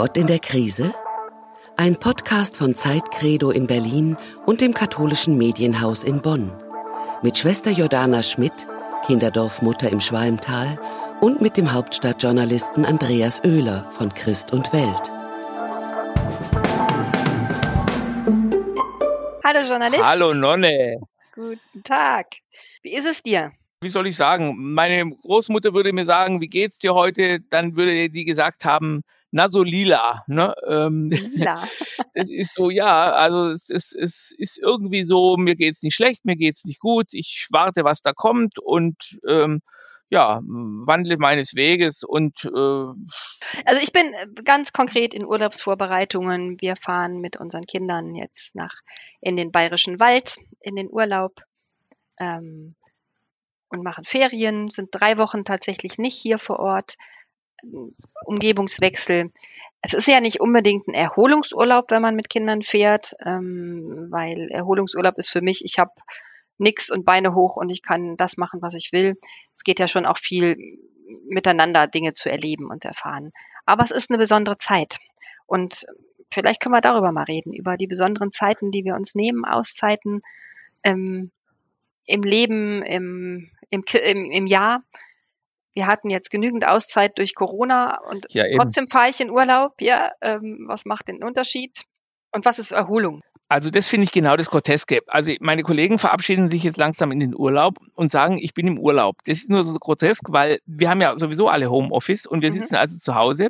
Gott in der Krise? Ein Podcast von Zeitcredo in Berlin und dem katholischen Medienhaus in Bonn. Mit Schwester Jordana Schmidt, Kinderdorfmutter im Schwalmtal und mit dem Hauptstadtjournalisten Andreas Oehler von Christ und Welt. Hallo Journalist. Hallo Nonne. Guten Tag. Wie ist es dir? Wie soll ich sagen? Meine Großmutter würde mir sagen, wie geht's dir heute? Dann würde die gesagt haben, na so lila. Ne? Ähm, Lila. es ist so, ja, also es ist, es ist irgendwie so, mir geht's nicht schlecht, mir geht's nicht gut, ich warte, was da kommt und ähm, ja, wandle meines Weges und äh, Also ich bin ganz konkret in Urlaubsvorbereitungen. Wir fahren mit unseren Kindern jetzt nach in den bayerischen Wald, in den Urlaub ähm, und machen Ferien, sind drei Wochen tatsächlich nicht hier vor Ort. Umgebungswechsel. Es ist ja nicht unbedingt ein Erholungsurlaub, wenn man mit Kindern fährt, ähm, weil Erholungsurlaub ist für mich, ich habe nix und Beine hoch und ich kann das machen, was ich will. Es geht ja schon auch viel miteinander Dinge zu erleben und erfahren. Aber es ist eine besondere Zeit. Und vielleicht können wir darüber mal reden, über die besonderen Zeiten, die wir uns nehmen, Auszeiten ähm, im Leben, im, im, im, im Jahr. Wir hatten jetzt genügend Auszeit durch Corona und ja trotzdem fahre ich in Urlaub. Ja, ähm, was macht den Unterschied? Und was ist Erholung? Also das finde ich genau das Groteske. Also meine Kollegen verabschieden sich jetzt langsam in den Urlaub und sagen, ich bin im Urlaub. Das ist nur so grotesk, weil wir haben ja sowieso alle Homeoffice und wir Mhm. sitzen also zu Hause.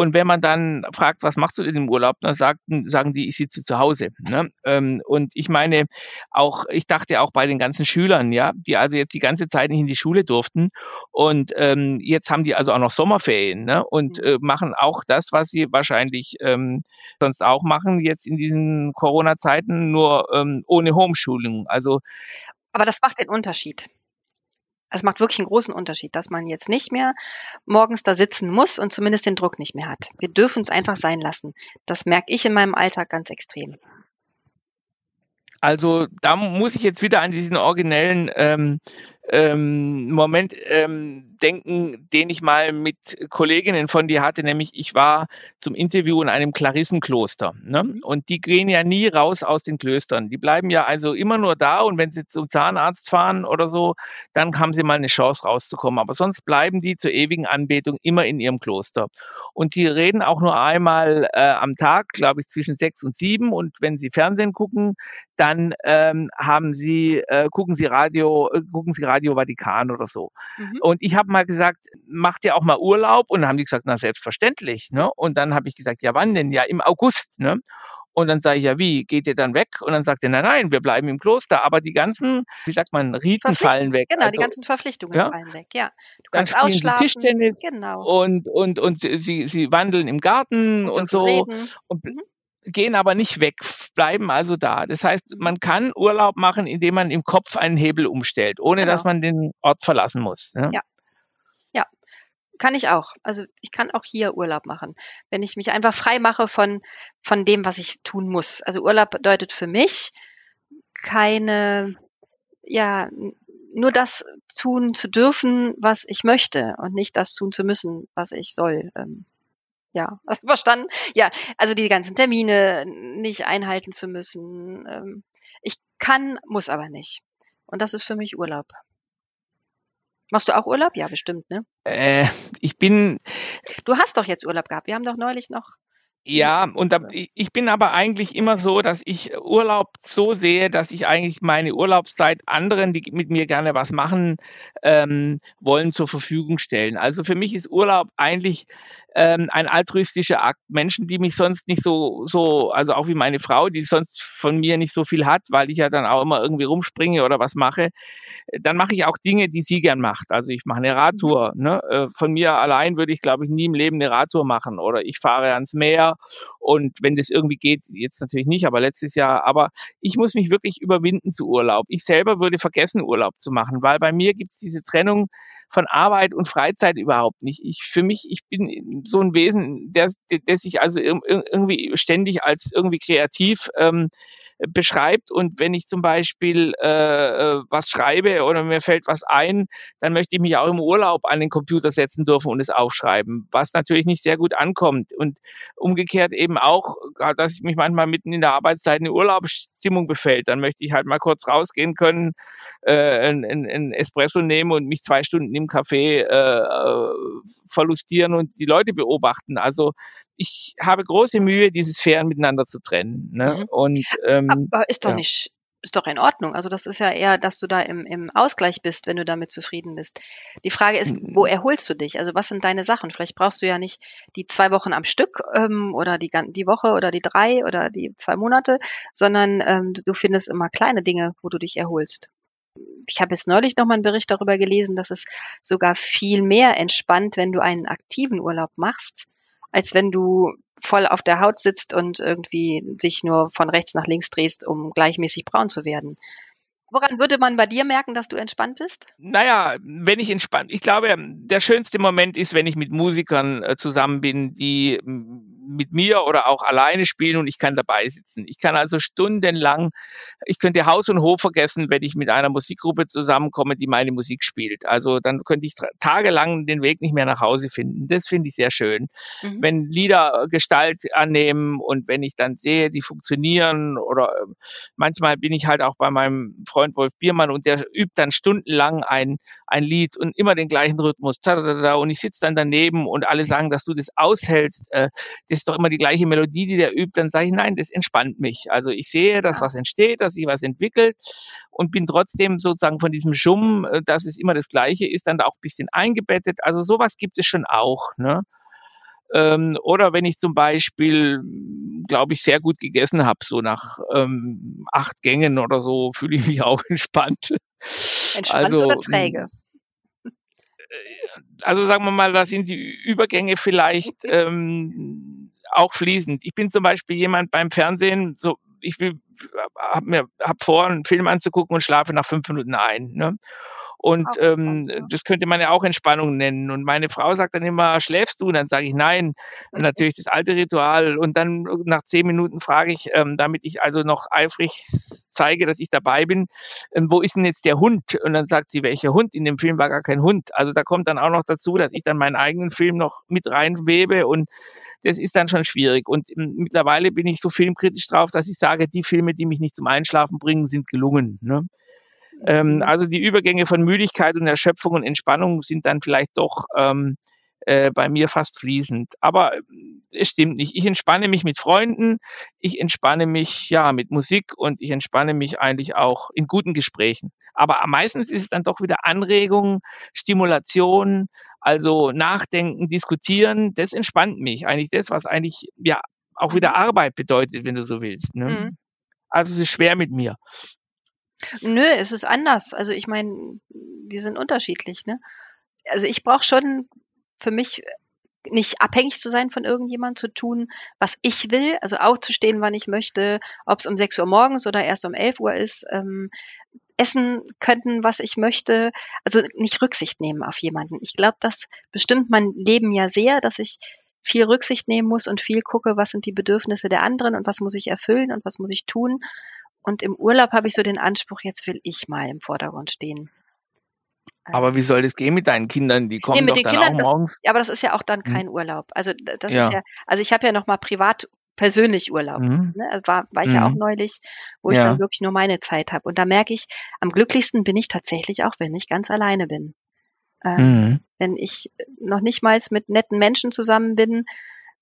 Und wenn man dann fragt, was machst du denn im Urlaub, dann sagt, sagen die, ich sitze zu Hause. Ne? Ähm, Und ich meine, auch, ich dachte auch bei den ganzen Schülern, ja, die also jetzt die ganze Zeit nicht in die Schule durften und ähm, jetzt haben die also auch noch Sommerferien ne? und Mhm. äh, machen auch das, was sie wahrscheinlich ähm, sonst auch machen, jetzt in diesen Corona-Zeiten, nur ähm, ohne Homeschulung. Also Aber das macht den Unterschied. Es macht wirklich einen großen Unterschied, dass man jetzt nicht mehr morgens da sitzen muss und zumindest den Druck nicht mehr hat. Wir dürfen es einfach sein lassen. Das merke ich in meinem Alltag ganz extrem. Also da muss ich jetzt wieder an diesen originellen ähm, ähm, Moment ähm, denken, den ich mal mit Kolleginnen von dir hatte, nämlich ich war zum Interview in einem Klarissenkloster. Ne? Und die gehen ja nie raus aus den Klöstern. Die bleiben ja also immer nur da und wenn sie zum Zahnarzt fahren oder so, dann haben sie mal eine Chance rauszukommen. Aber sonst bleiben die zur ewigen Anbetung immer in ihrem Kloster. Und die reden auch nur einmal äh, am Tag, glaube ich, zwischen sechs und sieben. Und wenn sie Fernsehen gucken, dann ähm, haben sie, äh, gucken sie Radio, äh, gucken sie Radio Vatikan oder so. Mhm. Und ich habe mal gesagt, macht ihr auch mal Urlaub? Und dann haben die gesagt, na selbstverständlich. Ne? Und dann habe ich gesagt, ja wann denn? Ja im August. Ne? Und dann sage ich, ja wie, geht ihr dann weg? Und dann sagt er, nein, nein, wir bleiben im Kloster. Aber die ganzen, wie sagt man, Riten fallen weg. Genau, Also, die ganzen Verpflichtungen ja. fallen weg. Ja, du dann kannst spielen sie ausschlafen. Tischtennis Genau. und, und, und sie, sie wandeln im Garten und, dürfen so reden. und. Gehen aber nicht weg, bleiben also da. Das heißt, man kann Urlaub machen, indem man im Kopf einen Hebel umstellt, ohne Genau. dass man den Ort verlassen muss. Ja? Ja. Kann ich auch. Also ich kann auch hier Urlaub machen, wenn ich mich einfach frei mache von, von dem, was ich tun muss. Also Urlaub bedeutet für mich keine, ja, nur das tun zu dürfen, was ich möchte und nicht das tun zu müssen, was ich soll. Ähm, ja, du verstanden? Ja, also die ganzen Termine nicht einhalten zu müssen. Ähm, ich kann, muss aber nicht. Und das ist für mich Urlaub. Machst du auch Urlaub? Ja, bestimmt, ne? Äh, ich bin Du hast doch jetzt Urlaub gehabt. Wir haben doch neulich noch. Ja, und da, ich bin aber eigentlich immer so, dass ich Urlaub so sehe, dass ich eigentlich meine Urlaubszeit anderen, die mit mir gerne was machen ähm, wollen, zur Verfügung stellen. Also für mich ist Urlaub eigentlich ähm, ein altruistischer Akt. Menschen, die mich sonst nicht so, so, also auch wie meine Frau, die sonst von mir nicht so viel hat, weil ich ja dann auch immer irgendwie rumspringe oder was mache, dann mache ich auch Dinge, die sie gern macht. Also ich mache eine Radtour. Ne? Äh, Von mir allein würde ich, glaube ich, nie im Leben eine Radtour machen. Oder ich fahre ans Meer und wenn das irgendwie geht, jetzt natürlich nicht, aber letztes Jahr, aber ich muss mich wirklich überwinden zu Urlaub. Ich selber würde vergessen, Urlaub zu machen, weil bei mir gibt es diese Trennung von Arbeit und Freizeit überhaupt nicht. Ich für mich, ich bin so ein Wesen, der, der sich also ir- ir- irgendwie ständig als irgendwie kreativ ähm, beschreibt. Und wenn ich zum Beispiel äh, äh, was schreibe oder mir fällt was ein, dann möchte ich mich auch im Urlaub an den Computer setzen dürfen und es aufschreiben, was natürlich nicht sehr gut ankommt. Und umgekehrt eben auch, dass ich mich manchmal mitten in der Arbeitszeit eine Urlaubsstimmung befällt. Dann möchte ich halt mal kurz rausgehen können, äh, ein, ein Espresso nehmen und mich zwei Stunden im Café äh, verlustieren und die Leute beobachten. Also ich habe große Mühe, diese Sphären miteinander zu trennen. Ne? Mhm. Und ähm, Aber ist doch ja. nicht, ist doch in Ordnung. Also das ist ja eher, dass du da im, im Ausgleich bist, wenn du damit zufrieden bist. Die Frage ist, wo erholst du dich? Also was sind deine Sachen? Vielleicht brauchst du ja nicht die zwei Wochen am Stück ähm, oder die, die Woche oder die drei oder die zwei Monate, sondern ähm, du findest immer kleine Dinge, wo du dich erholst. Ich habe jetzt neulich noch mal einen Bericht darüber gelesen, dass es sogar viel mehr entspannt, wenn du einen aktiven Urlaub machst, als wenn du voll auf der Haut sitzt und irgendwie sich nur von rechts nach links drehst, um gleichmäßig braun zu werden. Woran würde man bei dir merken, dass du entspannt bist? Naja, wenn ich entspannt, ich glaube, der schönste Moment ist, wenn ich mit Musikern äh, zusammen bin, die mit mir oder auch alleine spielen und ich kann dabei sitzen. Ich kann also stundenlang, ich könnte Haus und Hof vergessen, wenn ich mit einer Musikgruppe zusammenkomme, die meine Musik spielt. Also dann könnte ich tagelang den Weg nicht mehr nach Hause finden. Das finde ich sehr schön. Mhm. Wenn Lieder Gestalt annehmen und wenn ich dann sehe, sie funktionieren oder äh, manchmal bin ich halt auch bei meinem Freund Wolf Biermann und der übt dann stundenlang ein, ein Lied und immer den gleichen Rhythmus. Und ich sitze dann daneben und alle sagen, dass du das aushältst. Äh, das ist doch immer die gleiche Melodie, die der übt. Dann sage ich, nein, das entspannt mich. Also ich sehe, dass was entsteht, dass sich was entwickelt und bin trotzdem sozusagen von diesem Schumm, äh, dass es immer das Gleiche ist, dann da auch ein bisschen eingebettet. Also sowas gibt es schon auch. Ne? Ähm, oder wenn ich zum Beispiel, glaube ich, sehr gut gegessen habe, so nach ähm, acht Gängen oder so, fühle ich mich auch entspannt. Entspannt Also, oder träge? Also sagen wir mal, da sind die Übergänge vielleicht ähm, auch fließend. Ich bin zum Beispiel jemand beim Fernsehen, so ich will, hab mir hab vor, einen Film anzugucken und schlafe nach fünf Minuten ein. Ne? Und Auch ähm, ja. das könnte man ja auch Entspannung nennen. Und meine Frau sagt dann immer, schläfst du? Und dann sage ich nein. Und natürlich das alte Ritual. Und dann nach zehn Minuten frage ich, ähm, damit ich also noch eifrig zeige, dass ich dabei bin, ähm, wo ist denn jetzt der Hund? Und dann sagt sie, welcher Hund? In dem Film war gar kein Hund. Also da kommt dann auch noch dazu, dass ich dann meinen eigenen Film noch mit reinwebe und das ist dann schon schwierig. Und ähm, mittlerweile bin ich so filmkritisch drauf, dass ich sage, die Filme, die mich nicht zum Einschlafen bringen, sind gelungen. Ne? Ähm, Mhm. also die Übergänge von Müdigkeit und Erschöpfung und Entspannung sind dann vielleicht doch ähm, äh, bei mir fast fließend. Aber äh, es stimmt nicht. Ich entspanne mich mit Freunden, ich entspanne mich ja mit Musik und ich entspanne mich eigentlich auch in guten Gesprächen. Aber meistens ist es dann doch wieder Anregung, Stimulation, also Nachdenken, Diskutieren. Das entspannt mich. Eigentlich das, was eigentlich ja auch wieder Arbeit bedeutet, wenn du so willst. Ne? Mhm. Also es ist schwer mit mir. Nö, es ist anders. Also ich meine, wir sind unterschiedlich, ne? Also ich brauche schon für mich nicht abhängig zu sein von irgendjemandem, zu tun, was ich will, also aufzustehen, wann ich möchte, ob es um 6 Uhr morgens oder erst um 11 Uhr ist, ähm, essen könnten, was ich möchte, also nicht Rücksicht nehmen auf jemanden. Ich glaube, das bestimmt mein Leben ja sehr, dass ich viel Rücksicht nehmen muss und viel gucke, was sind die Bedürfnisse der anderen und was muss ich erfüllen und was muss ich tun. Und im Urlaub habe ich so den Anspruch, jetzt will ich mal im Vordergrund stehen. Aber wie soll das gehen mit deinen Kindern? Die kommen Nee, doch dann Kindern, auch das- morgens. Ja, aber das ist ja auch dann Hm. kein Urlaub. Also das Ja. ist ja, also ich habe ja noch mal privat persönlich Urlaub. Mhm. Ne? Also War, war ich ja auch Mhm. neulich, wo ich Ja. dann wirklich nur meine Zeit habe. Und da merke ich, am glücklichsten bin ich tatsächlich auch, wenn ich ganz alleine bin. Ähm, Mhm. Wenn ich noch nicht mal mit netten Menschen zusammen bin,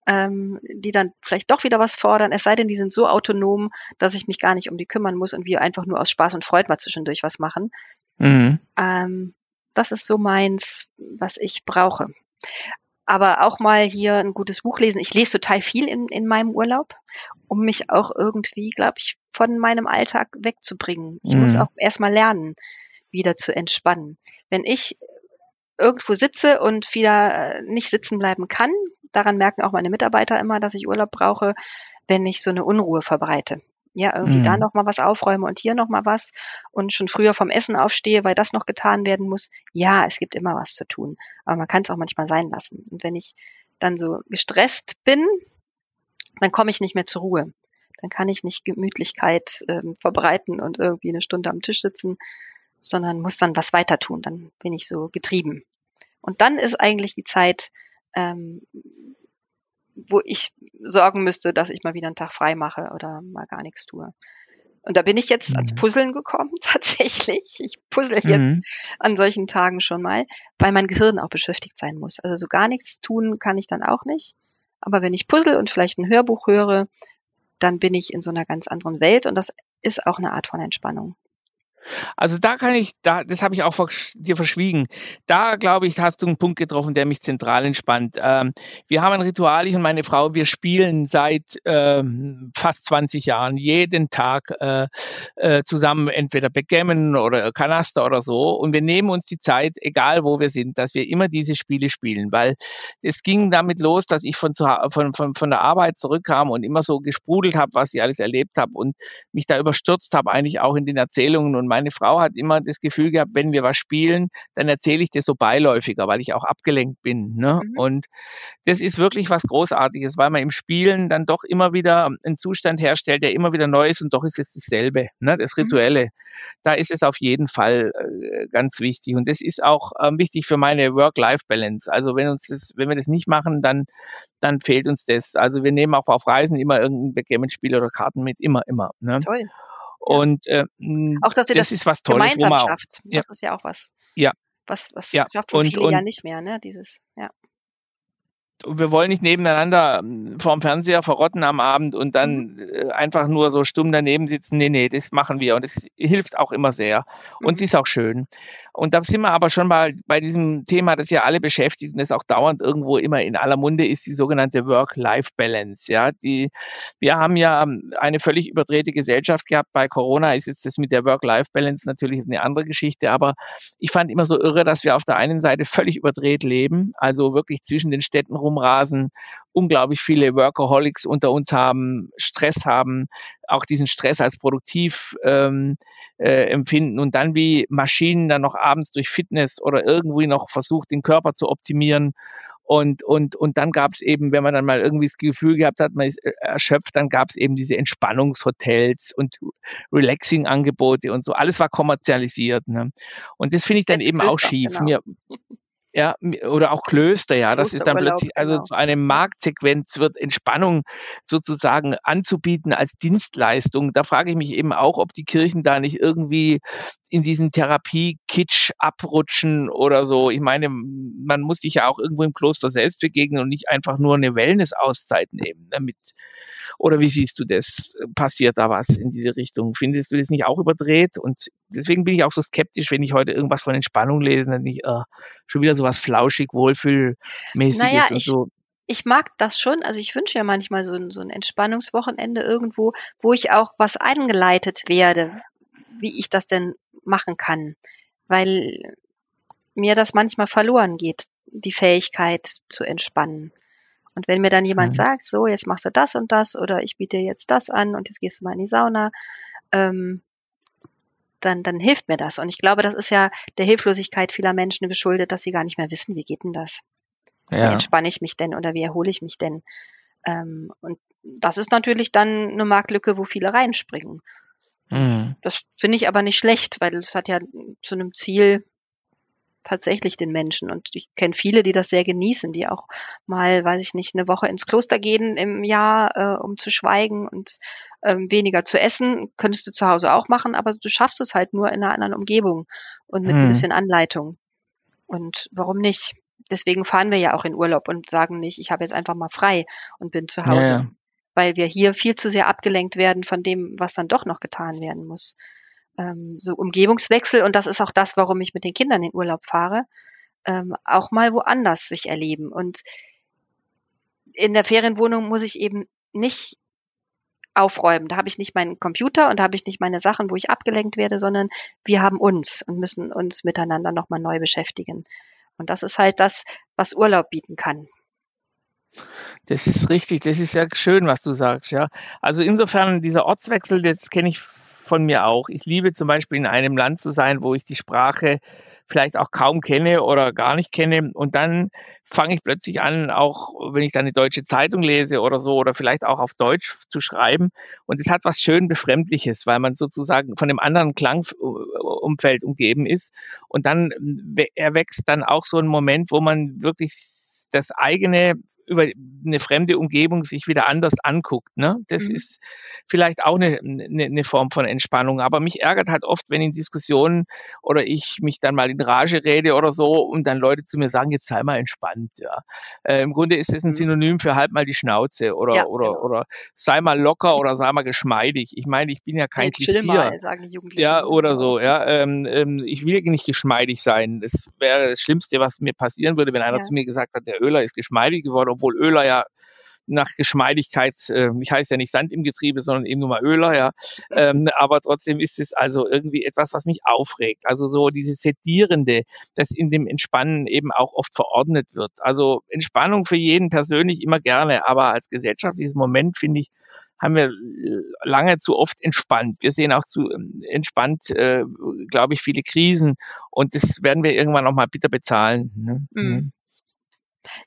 ähm, die dann vielleicht doch wieder was fordern, es sei denn, die sind so autonom, dass ich mich gar nicht um die kümmern muss und wir einfach nur aus Spaß und Freude mal zwischendurch was machen. Mhm. Ähm, das ist so meins, was ich brauche. Aber auch mal hier ein gutes Buch lesen. Ich lese total viel in, in meinem Urlaub, um mich auch irgendwie, glaube ich, von meinem Alltag wegzubringen. Ich muss Mhm. auch erstmal lernen, wieder zu entspannen. Wenn ich irgendwo sitze und wieder äh, nicht sitzen bleiben kann, daran merken auch meine Mitarbeiter immer, dass ich Urlaub brauche, wenn ich so eine Unruhe verbreite. Ja, irgendwie Mhm. da noch mal was aufräume und hier noch mal was und schon früher vom Essen aufstehe, weil das noch getan werden muss. Ja, es gibt immer was zu tun, aber man kann es auch manchmal sein lassen. Und wenn ich dann so gestresst bin, dann komme ich nicht mehr zur Ruhe. Dann kann ich nicht Gemütlichkeit ähm, verbreiten und irgendwie eine Stunde am Tisch sitzen, sondern muss dann was weiter tun. Dann bin ich so getrieben. Und dann ist eigentlich die Zeit, ähm, wo ich sorgen müsste, dass ich mal wieder einen Tag frei mache oder mal gar nichts tue. Und da bin ich jetzt mhm. ans Puzzeln gekommen, tatsächlich. Ich puzzle jetzt mhm. an solchen Tagen schon mal, weil mein Gehirn auch beschäftigt sein muss. Also so gar nichts tun kann ich dann auch nicht. Aber wenn ich puzzle und vielleicht ein Hörbuch höre, dann bin ich in so einer ganz anderen Welt und das ist auch eine Art von Entspannung. Also da kann ich, da, das habe ich auch dir verschwiegen. Da glaube ich, hast du einen Punkt getroffen, der mich zentral entspannt. Ähm, wir haben ein Ritual, ich und meine Frau, wir spielen seit ähm, fast 20 Jahren jeden Tag äh, äh, zusammen entweder Backgammon oder Kanaster oder so. Und wir nehmen uns die Zeit, egal wo wir sind, dass wir immer diese Spiele spielen, weil es ging damit los, dass ich von, von, von, von der Arbeit zurückkam und immer so gesprudelt habe, was ich alles erlebt habe und mich da überstürzt habe, eigentlich auch in den Erzählungen und meine Frau hat immer das Gefühl gehabt, wenn wir was spielen, dann erzähle ich das so beiläufiger, weil ich auch abgelenkt bin. Ne? Mhm. Und das ist wirklich was Großartiges, weil man im Spielen dann doch immer wieder einen Zustand herstellt, der immer wieder neu ist und doch ist es dasselbe, ne? das mhm. Rituelle. Mhm. Da ist es auf jeden Fall äh, ganz wichtig. Und das ist auch ähm, wichtig für meine Work-Life-Balance. Also wenn uns das, wenn wir das nicht machen, dann, dann fehlt uns das. Also wir nehmen auch auf Reisen immer irgendein Backgammon-Spiel oder Karten mit, immer, immer. Ne? Toll. Und äh, auch dass ihr das, das ist was Tolles, gemeinsam schafft. Das ja. ist ja auch was. Ja. Was, was ja. schafft und, viele und, ja nicht mehr, ne? Dieses, ja wir wollen nicht nebeneinander hm, vorm Fernseher verrotten am Abend und dann mhm. äh, einfach nur so stumm daneben sitzen. Nee, nee, das machen wir und es hilft auch immer sehr und es mhm. ist auch schön. Und da sind wir aber schon mal bei diesem Thema, das ja alle beschäftigt und das auch dauernd irgendwo immer in aller Munde ist, die sogenannte Work-Life-Balance. Ja, die, wir haben ja eine völlig überdrehte Gesellschaft gehabt. Bei Corona ist jetzt das mit der Work-Life-Balance natürlich eine andere Geschichte, aber ich fand immer so irre, dass wir auf der einen Seite völlig überdreht leben, also wirklich zwischen den Städten rumrasen, unglaublich viele Workaholics unter uns haben, Stress haben, auch diesen Stress als produktiv ähm, äh, empfinden und dann wie Maschinen dann noch abends durch Fitness oder irgendwie noch versucht, den Körper zu optimieren. Und, und, und dann gab es eben, wenn man dann mal irgendwie das Gefühl gehabt hat, man ist äh, erschöpft, dann gab es eben diese Entspannungshotels und Relaxing-Angebote und so. Alles war kommerzialisiert. Ne? Und das finde ich dann eben auch schief. Genau. Mir, ja, oder auch Klöster, ja, das ist dann plötzlich, also genau. zu einem Marktsequenz wird Entspannung sozusagen anzubieten als Dienstleistung. Da frage ich mich eben auch, ob die Kirchen da nicht irgendwie in diesen Therapie-Kitsch abrutschen oder so. Ich meine, man muss sich ja auch irgendwo im Kloster selbst begegnen und nicht einfach nur eine Wellness-Auszeit nehmen, damit oder wie siehst du das? Passiert da was in diese Richtung? Findest du das nicht auch überdreht? Und deswegen bin ich auch so skeptisch, wenn ich heute irgendwas von Entspannung lese, dann nicht äh, schon wieder so was flauschig, wohlfühlmäßiges naja, und so. Ich, mag das schon. Also ich wünsche ja manchmal so ein, so ein Entspannungswochenende irgendwo, wo ich auch was eingeleitet werde, wie ich das denn machen kann. Weil mir das manchmal verloren geht, die Fähigkeit zu entspannen. Und wenn mir dann jemand mhm. sagt, so, jetzt machst du das und das oder ich biete dir jetzt das an und jetzt gehst du mal in die Sauna, ähm, dann, dann hilft mir das. Und ich glaube, das ist ja der Hilflosigkeit vieler Menschen geschuldet, dass sie gar nicht mehr wissen, wie geht denn das? Ja. Wie entspanne ich mich denn oder wie erhole ich mich denn? Ähm, und das ist natürlich dann eine Marktlücke, wo viele reinspringen. Mhm. Das finde ich aber nicht schlecht, weil es hat ja zu einem Ziel tatsächlich den Menschen. Und ich kenne viele, die das sehr genießen, die auch mal, weiß ich nicht, eine Woche ins Kloster gehen im Jahr, äh, um zu schweigen und ähm, weniger zu essen. Könntest du zu Hause auch machen, aber du schaffst es halt nur in einer anderen Umgebung und mit hm. ein bisschen Anleitung. Und warum nicht? Deswegen fahren wir ja auch in Urlaub und sagen nicht, ich habe jetzt einfach mal frei und bin zu Hause. Ja, ja. Weil wir hier viel zu sehr abgelenkt werden von dem, was dann doch noch getan werden muss ähm, so Umgebungswechsel und das ist auch das, warum ich mit den Kindern in Urlaub fahre, ähm, auch mal woanders sich erleben. Und in der Ferienwohnung muss ich eben nicht aufräumen. Da habe ich nicht meinen Computer und da habe ich nicht meine Sachen, wo ich abgelenkt werde, sondern wir haben uns und müssen uns miteinander nochmal neu beschäftigen. Und das ist halt das, was Urlaub bieten kann. Das ist richtig, das ist ja schön, was du sagst, ja. Also insofern dieser Ortswechsel, das kenne ich von mir auch. Ich liebe zum Beispiel in einem Land zu sein, wo ich die Sprache vielleicht auch kaum kenne oder gar nicht kenne. Und dann fange ich plötzlich an, auch wenn ich dann eine deutsche Zeitung lese oder so, oder vielleicht auch auf Deutsch zu schreiben. Und es hat was schön Befremdliches, weil man sozusagen von einem anderen Klangumfeld umgeben ist. Und dann erwächst dann auch so ein Moment, wo man wirklich das eigene über eine fremde Umgebung sich wieder anders anguckt. Ne? Das mhm. ist vielleicht auch eine, eine, eine, Form von Entspannung. Aber mich ärgert halt oft, wenn in Diskussionen oder ich mich dann mal in Rage rede oder so und dann Leute zu mir sagen, jetzt sei mal entspannt. Ja. Äh, Im Grunde ist das ein mhm. Synonym für halt mal die Schnauze oder, ja, oder, genau. oder sei mal locker oder sei mal geschmeidig. Ich meine, ich bin ja kein Klistier. Mal, sagen. Ja, oder so. Ja. Ähm, ähm, ich will nicht geschmeidig sein. Das wäre das Schlimmste, was mir passieren würde, wenn einer ja. zu mir gesagt hat, der Öler ist geschmeidig geworden obwohl Öler ja nach Geschmeidigkeit, äh, ich heiße ja nicht Sand im Getriebe, sondern eben nur mal Öler, ja. Ähm, aber trotzdem ist es also irgendwie etwas, was mich aufregt. Also so dieses Sedierende, das in dem Entspannen eben auch oft verordnet wird. Also Entspannung für jeden persönlich immer gerne, aber als gesellschaftliches Moment finde ich, haben wir äh, lange zu oft entspannt. Wir sehen auch zu ähm, entspannt, äh, glaube ich, viele Krisen und das werden wir irgendwann noch mal bitter bezahlen. Ne? Mhm.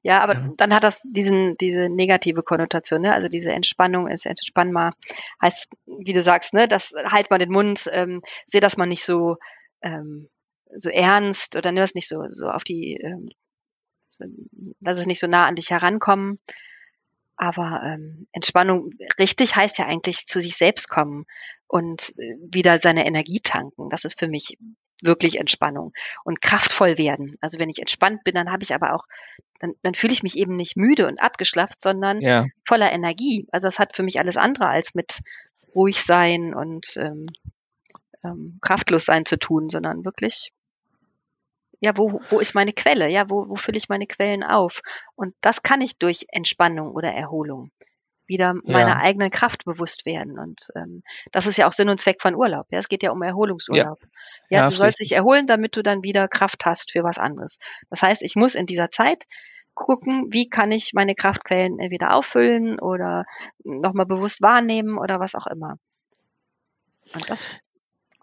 Ja, aber ja. dann hat das diesen, diese negative Konnotation, ne? Also diese Entspannung ist entspannbar. Heißt, wie du sagst, ne, das halt mal den Mund, ähm, sehe das mal nicht so, ähm, so ernst oder nimm das nicht so, so auf die, ähm, so, lass es nicht so nah an dich herankommen. Aber ähm, Entspannung richtig heißt ja eigentlich zu sich selbst kommen und äh, wieder seine Energie tanken. Das ist für mich wirklich Entspannung und kraftvoll werden. Also wenn ich entspannt bin, dann habe ich aber auch, dann, dann fühle ich mich eben nicht müde und abgeschlafft, sondern ja. voller Energie. Also das hat für mich alles andere als mit ruhig sein und ähm, ähm, kraftlos sein zu tun, sondern wirklich, ja, wo, wo ist meine Quelle? Ja, wo, wo fülle ich meine Quellen auf? Und das kann ich durch Entspannung oder Erholung wieder meiner ja. eigenen Kraft bewusst werden. Und ähm, das ist ja auch Sinn und Zweck von Urlaub. Ja, es geht ja um Erholungsurlaub. Ja, ja, du sollst dich erholen, damit du dann wieder Kraft hast für was anderes. Das heißt, ich muss in dieser Zeit gucken, wie kann ich meine Kraftquellen entweder auffüllen oder nochmal bewusst wahrnehmen oder was auch immer. Und das,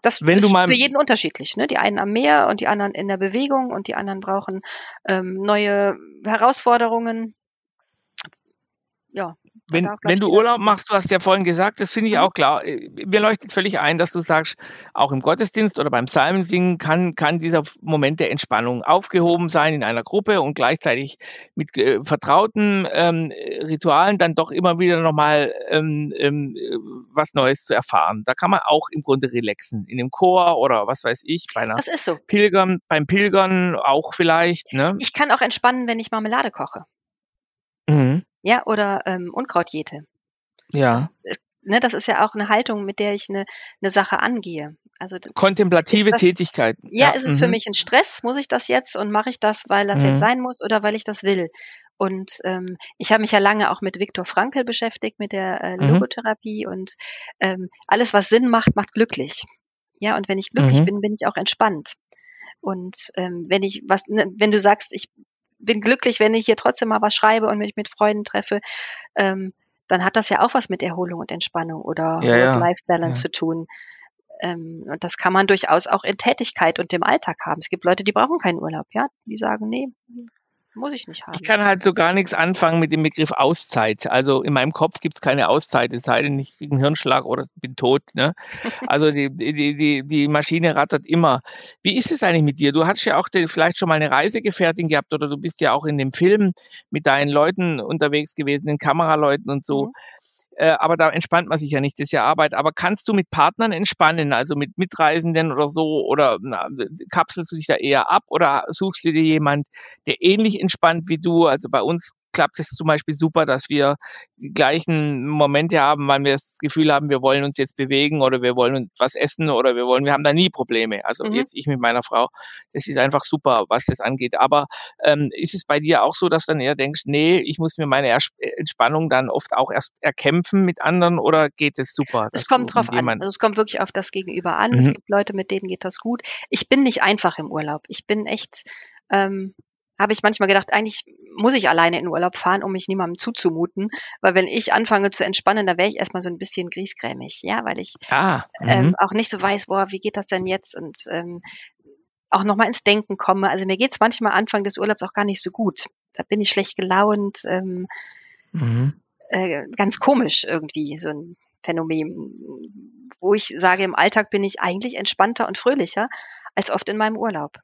das Wenn ist du mal für jeden unterschiedlich. Ne? Die einen am Meer und die anderen in der Bewegung und die anderen brauchen ähm, neue Herausforderungen. Ja, wenn, wenn du Urlaub machst, du hast ja vorhin gesagt, das finde ich mhm. auch klar. Äh, mir leuchtet völlig ein, dass du sagst, auch im Gottesdienst oder beim Psalmensingen kann, kann dieser Moment der Entspannung aufgehoben sein in einer Gruppe und gleichzeitig mit äh, vertrauten ähm, Ritualen dann doch immer wieder nochmal ähm, ähm, was Neues zu erfahren. Da kann man auch im Grunde relaxen. In dem Chor oder was weiß ich, bei einer das ist so. Pilgern, beim Pilgern auch vielleicht. Ne? Ich kann auch entspannen, wenn ich Marmelade koche. Mhm. Ja, oder ähm, Unkrautjäte. Ja. ne, das ist ja auch eine Haltung, mit der ich eine, eine Sache angehe. Also kontemplative das, Tätigkeiten. Ja, ja, ist es mhm. für mich ein Stress? Muss ich das jetzt und mache ich das, weil das mhm. jetzt sein muss oder weil ich das will? Und ähm, ich habe mich ja lange auch mit Viktor Frankl beschäftigt, mit der äh, mhm. Logotherapie mhm. und ähm, alles, was Sinn macht, macht glücklich. Ja, und wenn ich glücklich mhm. bin, bin ich auch entspannt. Und ähm, wenn ich was, ne, wenn du sagst, ich bin glücklich, wenn ich hier trotzdem mal was schreibe und mich mit Freunden treffe, ähm, dann hat das ja auch was mit Erholung und Entspannung oder ja, Work-Life-Balance ja. zu tun. Ähm, und das kann man durchaus auch in Tätigkeit und dem Alltag haben. Es gibt Leute, die brauchen keinen Urlaub, ja. Die sagen, nee, muss ich nicht haben. Ich kann halt so gar nichts anfangen mit dem Begriff Auszeit. Also in meinem Kopf gibt es keine Auszeit, es sei denn, ich kriege einen Hirnschlag oder bin tot. Ne? Also die, die, die, die Maschine rattert immer. Wie ist es eigentlich mit dir? Du hast ja auch den, vielleicht schon mal eine Reisegefährtin gehabt oder du bist ja auch in dem Film mit deinen Leuten unterwegs gewesen, den Kameraleuten und so. Mhm. Äh, aber da entspannt man sich ja nicht, das ist ja Arbeit. Aber kannst du mit Partnern entspannen, also mit Mitreisenden oder so, oder na, kapselst du dich da eher ab oder suchst du dir jemand, der ähnlich entspannt wie du? Also bei uns klappt es zum Beispiel super, dass wir die gleichen Momente haben, weil wir das Gefühl haben, wir wollen uns jetzt bewegen oder wir wollen was essen oder wir wollen, wir haben da nie Probleme. Also mhm. jetzt ich mit meiner Frau, das ist einfach super, was das angeht. Aber ähm, ist es bei dir auch so, dass du dann eher denkst, nee, ich muss mir meine Entspannung dann oft auch erst erkämpfen mit anderen oder geht es super? Es kommt drauf an. Also es kommt wirklich auf das Gegenüber an. Mhm. Es gibt Leute, mit denen geht das gut. Ich bin nicht einfach im Urlaub. Ich bin echt ähm, habe ich manchmal gedacht, eigentlich muss ich alleine in Urlaub fahren, um mich niemandem zuzumuten, weil wenn ich anfange zu entspannen, da wäre ich erstmal so ein bisschen griesgrämig, ja, weil ich ah, ähm, mhm. auch nicht so weiß, boah, wie geht das denn jetzt und ähm, auch nochmal ins Denken komme. Also mir geht's manchmal Anfang des Urlaubs auch gar nicht so gut. Da bin ich schlecht gelaunt, ähm, mhm. äh, ganz komisch irgendwie, so ein Phänomen, wo ich sage, im Alltag bin ich eigentlich entspannter und fröhlicher als oft in meinem Urlaub.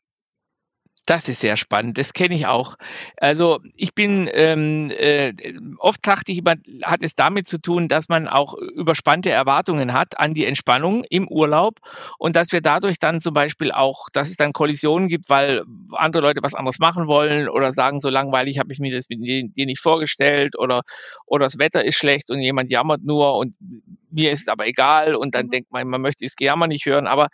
Das ist sehr spannend. Das kenne ich auch. Also ich bin ähm, äh, oft dachte ich immer, hat es damit zu tun, dass man auch überspannte Erwartungen hat an die Entspannung im Urlaub und dass wir dadurch dann zum Beispiel auch, dass es dann Kollisionen gibt, weil andere Leute was anderes machen wollen oder sagen, so langweilig habe ich mir das mit dir nicht vorgestellt oder oder das Wetter ist schlecht und jemand jammert nur und mir ist es aber egal und dann mhm. denkt man, man möchte das Gejammer nicht hören. Aber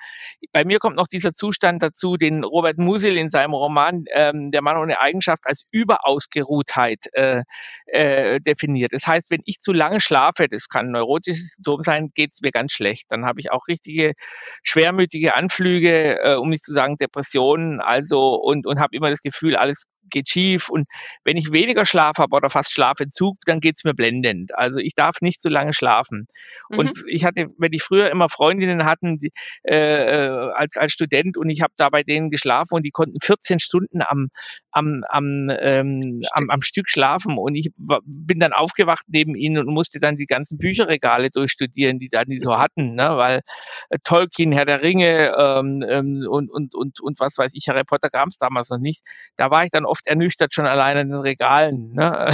bei mir kommt noch dieser Zustand dazu, den Robert Musil in seinem Roman ähm, Der Mann ohne Eigenschaft als Überausgeruhtheit äh, äh, definiert. Das heißt, wenn ich zu lange schlafe, das kann ein neurotisches Symptom sein, geht es mir ganz schlecht. Dann habe ich auch richtige schwermütige Anflüge, äh, um nicht zu sagen Depressionen, also und, und habe immer das Gefühl, alles geht schief. Und wenn ich weniger Schlaf habe oder fast Schlafentzug, dann geht's mir blendend. Also ich darf nicht zu lange schlafen. Mhm. Und ich hatte, wenn ich früher immer Freundinnen hatten die, äh, äh als, als Student und ich habe da bei denen geschlafen und die konnten 14 Stunden am, am, am, ähm, am, am Stück schlafen. Und ich bin dann aufgewacht neben ihnen und musste dann die ganzen Bücherregale durchstudieren, die da die so hatten, ne? weil äh, Tolkien, Herr der Ringe ähm, ähm, und, und, und, und was weiß ich, Harry Potter gab es damals noch nicht. Da war ich dann oft ernüchtert schon alleine in den Regalen. Ne?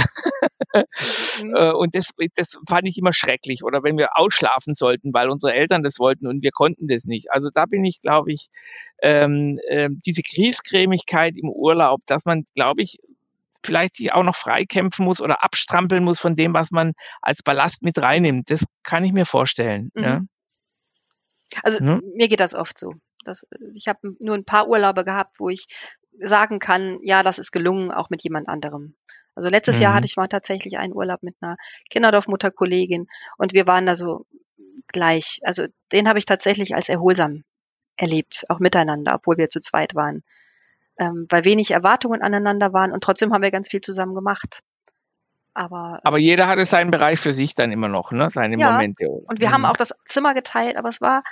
Mhm. Äh, und das, das fand ich immer schrecklich. Oder wenn wir ausschlafen sollten, weil unsere Eltern das wollten und wir konnten das nicht. Also da bin ich, glaube ich, ähm, äh, diese Kriescremigkeit im Urlaub, dass man, glaube ich, vielleicht sich auch noch freikämpfen muss oder abstrampeln muss von dem, was man als Ballast mit reinnimmt. Das kann ich mir vorstellen. Mhm. Ja. Also hm? mir geht das oft so. Das, ich habe nur ein paar Urlaube gehabt, wo ich sagen kann, ja, das ist gelungen, auch mit jemand anderem. Also letztes mhm. Jahr hatte ich mal tatsächlich einen Urlaub mit einer Kinderdorfmutterkollegin und wir waren da so gleich. Also den habe ich tatsächlich als erholsam erlebt, auch miteinander, obwohl wir zu zweit waren. Ähm, weil wenig Erwartungen aneinander waren und trotzdem haben wir ganz viel zusammen gemacht. Aber, aber jeder hatte seinen Bereich für sich dann immer noch, ne? Seine ja, Momente. Und wir mhm. haben auch das Zimmer geteilt, aber es war,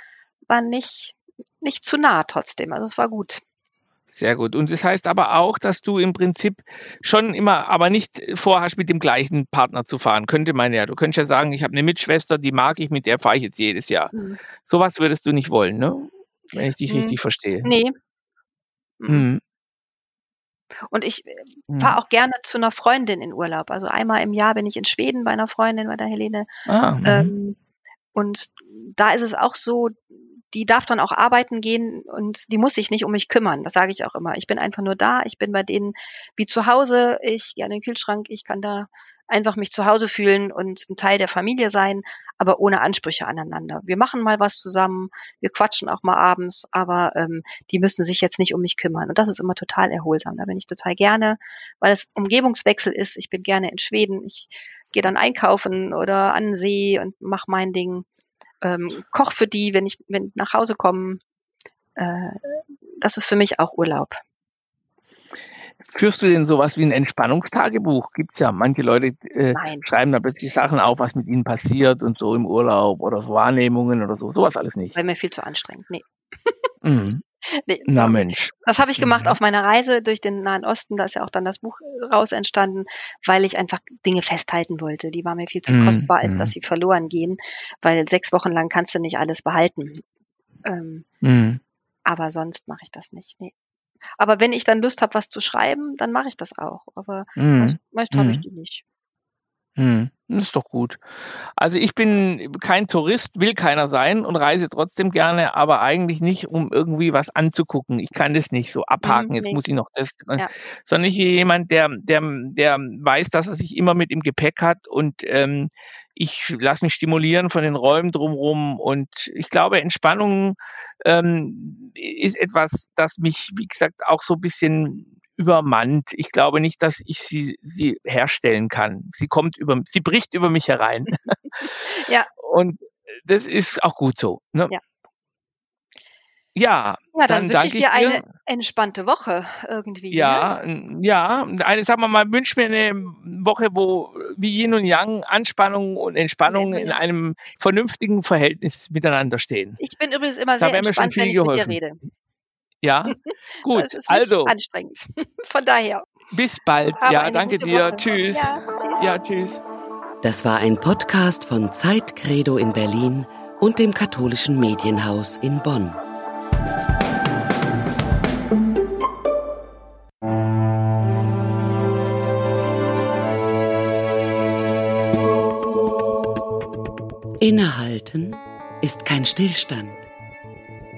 war nicht, nicht zu nah trotzdem. Also es war gut. Sehr gut. Und das heißt aber auch, dass du im Prinzip schon immer, aber nicht vorhast, mit dem gleichen Partner zu fahren. Könnte man ja. Du könntest ja sagen, ich habe eine Mitschwester, die mag ich, mit der fahre ich jetzt jedes Jahr. Mhm. Sowas würdest du nicht wollen, ne? Wenn ich dich mhm. richtig verstehe. Nee. Mhm. Und ich äh, mhm. fahre auch gerne zu einer Freundin in Urlaub. Also einmal im Jahr bin ich in Schweden bei einer Freundin, bei der Helene. Ah, mhm. ähm, und da ist es auch so, die darf dann auch arbeiten gehen und die muss sich nicht um mich kümmern. Das sage ich auch immer. Ich bin einfach nur da. Ich bin bei denen wie zu Hause. Ich gehe an den Kühlschrank. Ich kann da einfach mich zu Hause fühlen und ein Teil der Familie sein, aber ohne Ansprüche aneinander. Wir machen mal was zusammen, wir quatschen auch mal abends, aber ähm, die müssen sich jetzt nicht um mich kümmern. Und das ist immer total erholsam. Da bin ich total gerne, weil es Umgebungswechsel ist. Ich bin gerne in Schweden. Ich gehe dann einkaufen oder an See und mache mein Ding ähm, koch für die, wenn ich wenn nach Hause kommen. Äh, das ist für mich auch Urlaub. Führst du denn sowas wie ein Entspannungstagebuch? Gibt's ja. Manche Leute äh, schreiben da plötzlich Sachen auf, was mit ihnen passiert und so im Urlaub oder Wahrnehmungen oder so. Sowas alles nicht. Weil mir viel zu anstrengend. Nee. Mhm. Nee, Na Mensch. Das habe ich gemacht mhm. auf meiner Reise durch den Nahen Osten. Da ist ja auch dann das Buch raus entstanden, weil ich einfach Dinge festhalten wollte. Die waren mir viel zu mhm. kostbar, als dass mhm. sie verloren gehen, weil sechs Wochen lang kannst du nicht alles behalten. Ähm, mhm. Aber sonst mache ich das nicht. Nee. Aber wenn ich dann Lust habe, was zu schreiben, dann mache ich das auch. Aber mhm. meist habe ich die nicht. Hm, das ist doch gut. Also ich bin kein Tourist, will keiner sein und reise trotzdem gerne, aber eigentlich nicht, um irgendwie was anzugucken. Ich kann das nicht so abhaken, mhm, jetzt nee. muss ich noch das, äh, ja. sondern ich bin jemand, der, der, der weiß, dass er sich immer mit im Gepäck hat und ähm, ich lasse mich stimulieren von den Räumen drumherum und ich glaube, Entspannung ähm, ist etwas, das mich, wie gesagt, auch so ein bisschen übermannt. Ich glaube nicht, dass ich sie, sie herstellen kann. Sie kommt über, sie bricht über mich herein. ja. Und das ist auch gut so. Ne? Ja. Ja, ja, dann, dann wünsche ich dir, dir eine entspannte Woche irgendwie. Ja, ne? ja. Eine, sagen wir mal, wünsche mir eine Woche, wo wie Yin und Yang Anspannung und Entspannung in einem vernünftigen Verhältnis miteinander stehen. Ich bin übrigens immer sehr entspannt, wenn ich geholfen. mit dir rede. Ja, gut. Das ist also anstrengend. Von daher. Bis bald. Aber ja, danke dir. Woche. Tschüss. Ja, ja, tschüss. Das war ein Podcast von Zeit Credo in Berlin und dem katholischen Medienhaus in Bonn. Innehalten ist kein Stillstand.